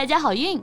大家好运。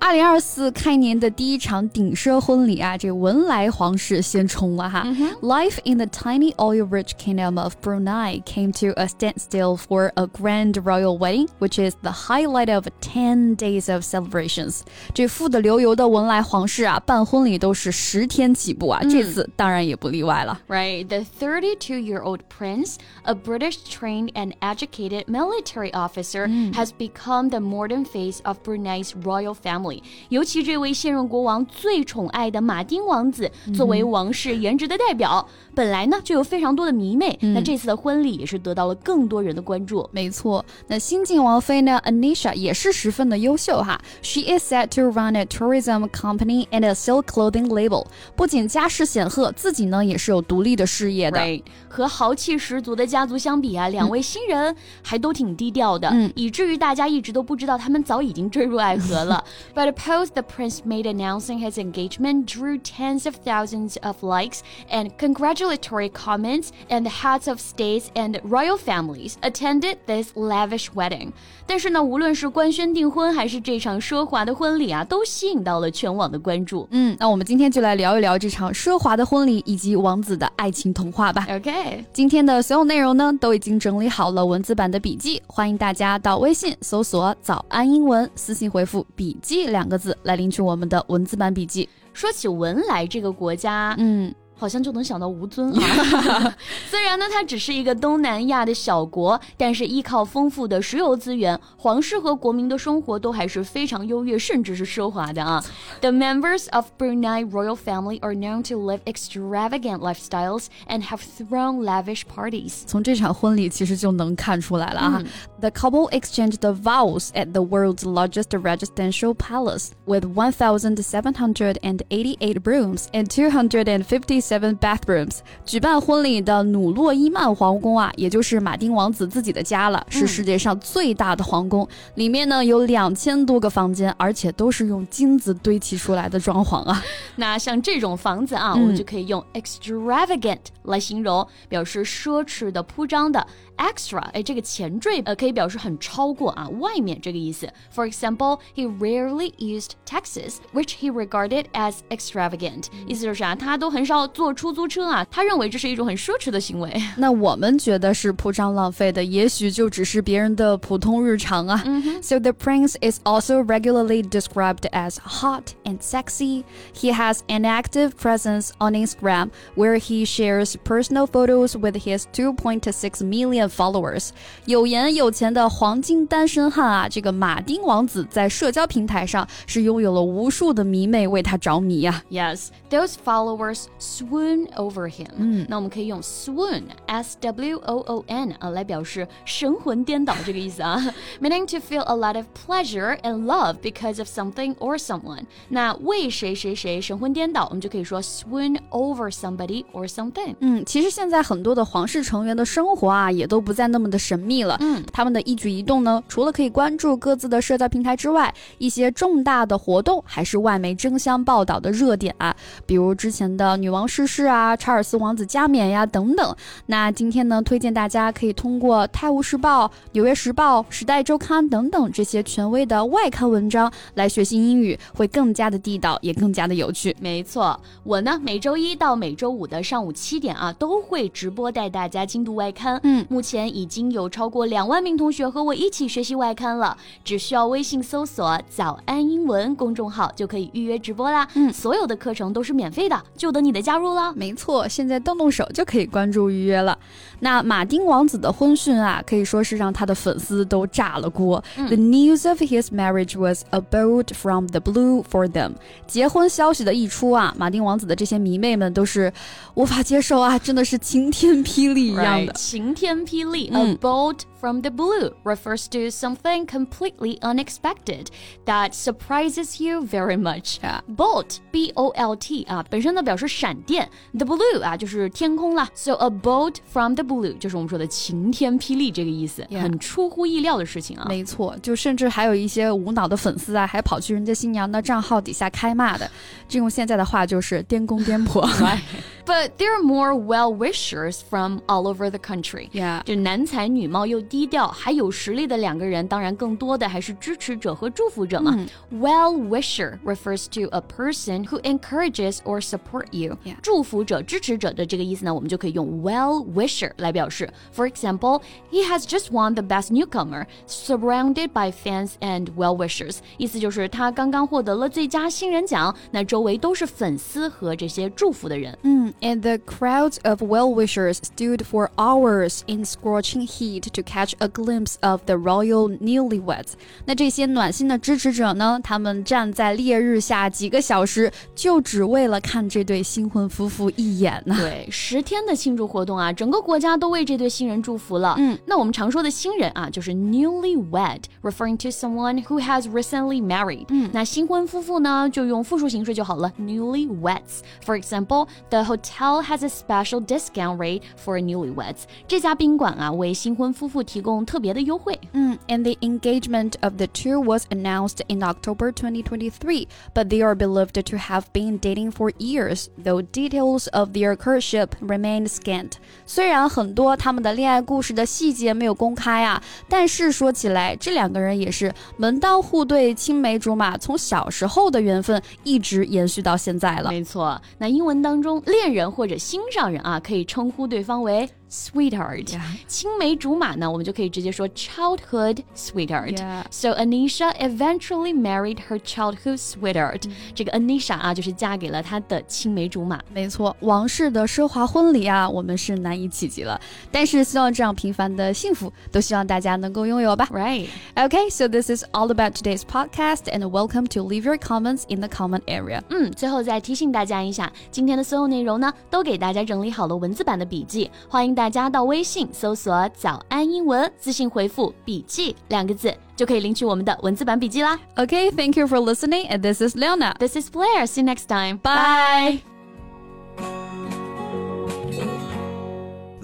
二零二四开年的第一场顶奢婚礼啊，这文莱皇室先冲了哈。Life in the tiny oil-rich kingdom of Brunei came to a standstill for a grand royal wedding, which is the highlight of ten days of celebrations. 这富得流油的文莱皇室啊，办婚礼都是十天起步啊，这次当然也不例外了。Right, the 32-year-old prince, a British-trained and educated military officer, has become the modern face of Brunei's royal family. 尤其这位现任国王最宠爱的马丁王子，作为王室颜值的代表，本来呢就有非常多的迷妹。那这次的婚礼也是得到了更多人的关注。没错，那新晋王妃呢，Anisha 也是十分的优秀哈。She is set to run a tourism company and a silk clothing label。不仅家世显赫，自己呢也是有独立的事业的。和豪气十足的家族相比啊，两位新人还都挺低调的，以至于大家一直都不知道他们早已经坠入爱河了。But a post the prince made announcing his engagement drew tens of thousands of likes and congratulatory comments, and the heads of states and royal families attended this lavish wedding. 但是呢，无论是官宣订婚，还是这场奢华的婚礼啊，都吸引到了全网的关注。嗯，那我们今天就来聊一聊这场奢华的婚礼以及王子的爱情童话吧。OK，今天的所有内容呢，都已经整理好了文字版的笔记，欢迎大家到微信搜索“早安英文”，私信回复“笔记”。 两个字来领取我们的文字版笔记。说起文莱这个国家，嗯。好像就能想到吴尊啊。虽然呢，它只是一个东南亚的小国，但是依靠丰富的石油资源，皇室和国民的生活都还是非常优越，甚至是奢华的啊。The members of Brunei royal family are known to live extravagant lifestyles and have thrown lavish parties。从这场婚礼其实就能看出来了啊。The couple exchanged the vows at the world's largest residential palace with 1,788 rooms and 250 Seven bathrooms 举办婚礼的努洛伊曼皇宫啊，也就是马丁王子自己的家了，是世界上最大的皇宫。里面呢有两千多个房间，而且都是用金子堆砌出来的装潢啊。那像这种房子啊，我们就可以用 extravagant 来形容，表示奢侈的、铺张的。extra，哎，这个前缀呃可以表示很超过啊，外面这个意思。For example, he rarely used taxis, which he regarded as extravagant。意思就是啊，他都很少坐出租车啊，他认为这是一种很奢侈的行为。那我们觉得是铺张浪费的，也许就只是别人的普通日常啊。So the prince is also regularly described as hot and sexy. He has an active presence on Instagram where he shares personal photos with his 2.6 million followers，有颜有钱的黄金单身汉啊！这个马丁王子在社交平台上是拥有了无数的迷妹为他着迷呀。Yes, those followers swoon over him。嗯，那我们可以用 swoon，s w o o n 啊来表示神魂颠倒这个意思啊，meaning to feel a lot of pleasure and love because of something or someone。那为谁谁谁神魂颠倒，我们就可以说 swoon over somebody or something。嗯，其实现在很多的皇室成员的生活啊，也都 不再那么的神秘了。嗯，他们的一举一动呢，除了可以关注各自的社交平台之外，一些重大的活动还是外媒争相报道的热点啊。比如之前的女王逝世啊，查尔斯王子加冕呀等等。那今天呢，推荐大家可以通过《泰晤士报》《纽约时报》《时代周刊》等等这些权威的外刊文章来学习英语，会更加的地道，也更加的有趣。没错，我呢每周一到每周五的上午七点啊，都会直播带大家精读外刊。嗯，目前。前已经有超过两万名同学和我一起学习外刊了，只需要微信搜索“早安英文”公众号就可以预约直播啦。嗯，所有的课程都是免费的，就等你的加入了。没错，现在动动手就可以关注预约了。那马丁王子的婚讯啊，可以说是让他的粉丝都炸了锅。The news of his marriage was a bolt from the blue for them。结婚消息的一出啊，马丁王子的这些迷妹们都是无法接受啊，真的是晴天霹雳一样的。晴天霹 雳，a bolt from the blue refers to something completely unexpected that surprises you very much. Bolt, B O L T 啊，本身呢表示闪电，the blue 啊就是天空啦。So a bolt from the blue 就是我们说的晴天霹雳这个意思，很出乎意料的事情啊。没错，就甚至还有一些无脑的粉丝啊，还跑去人家新娘的账号底下开骂的。这用现在的话就是颠公颠婆。 But there are more well wishers from all over the country. Yeah，就男才女貌又低调还有实力的两个人，当然更多的还是支持者和祝福者嘛。嗯、well wisher refers to a person who encourages or support you。祝福者、支持者的这个意思呢，我们就可以用 well wisher 来表示。For example, he has just won the best newcomer, surrounded by fans and well wishers。意思就是他刚刚获得了最佳新人奖，那周围都是粉丝和这些祝福的人。嗯 ，and the crowds of well wishers stood for hours in scorching heat to catch catch a glimpse of the royal newlyweds。那这些暖心的支持者呢？他们站在烈日下几个小时，就只为了看这对新婚夫妇一眼呢。对，十天的庆祝活动啊，整个国家都为这对新人祝福了。嗯，那我们常说的新人啊，就是 newlywed，referring to someone who has recently married。嗯，那新婚夫妇呢，就用复数形式就好了，newlyweds。For example, the hotel has a special discount rate for newlyweds。这家宾馆啊，为新婚夫妇提供特别的优惠。嗯，and the engagement of the two was announced in October 2023, but they are believed to have been dating for years, though details of their courtship remained scant. 虽然很多他们的恋爱故事的细节没有公开啊，但是说起来，这两个人也是门当户对、青梅竹马，从小时候的缘分一直延续到现在了。没错，那英文当中，恋人 人或者心上人啊，可以称呼对方为。sweetheart，青梅竹马呢，我们就可以直接说 childhood sweetheart。So Anisha eventually married her childhood sweetheart。这个 Anisha 啊，就是嫁给了她的青梅竹马。没错，往事的奢华婚礼啊，我们是难以企及了。但是希望这样平凡的幸福，都希望大家能够拥有吧。Right. Okay, so this is all about today's podcast, and welcome to leave your comments in the comment area. 嗯，最后再提醒大家一下，今天的所有内容呢，都给大家整理好了文字版的笔记，欢迎。 大家到微信搜索“早安英文”，自信回复“笔记”两个字，就可以领取我们的文字版笔记啦。Okay, thank you for listening, and this is Leona. This is Blair. See you next time. Bye.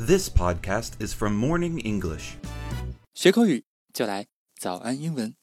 This podcast is from Morning English. 学口语就来早安英文。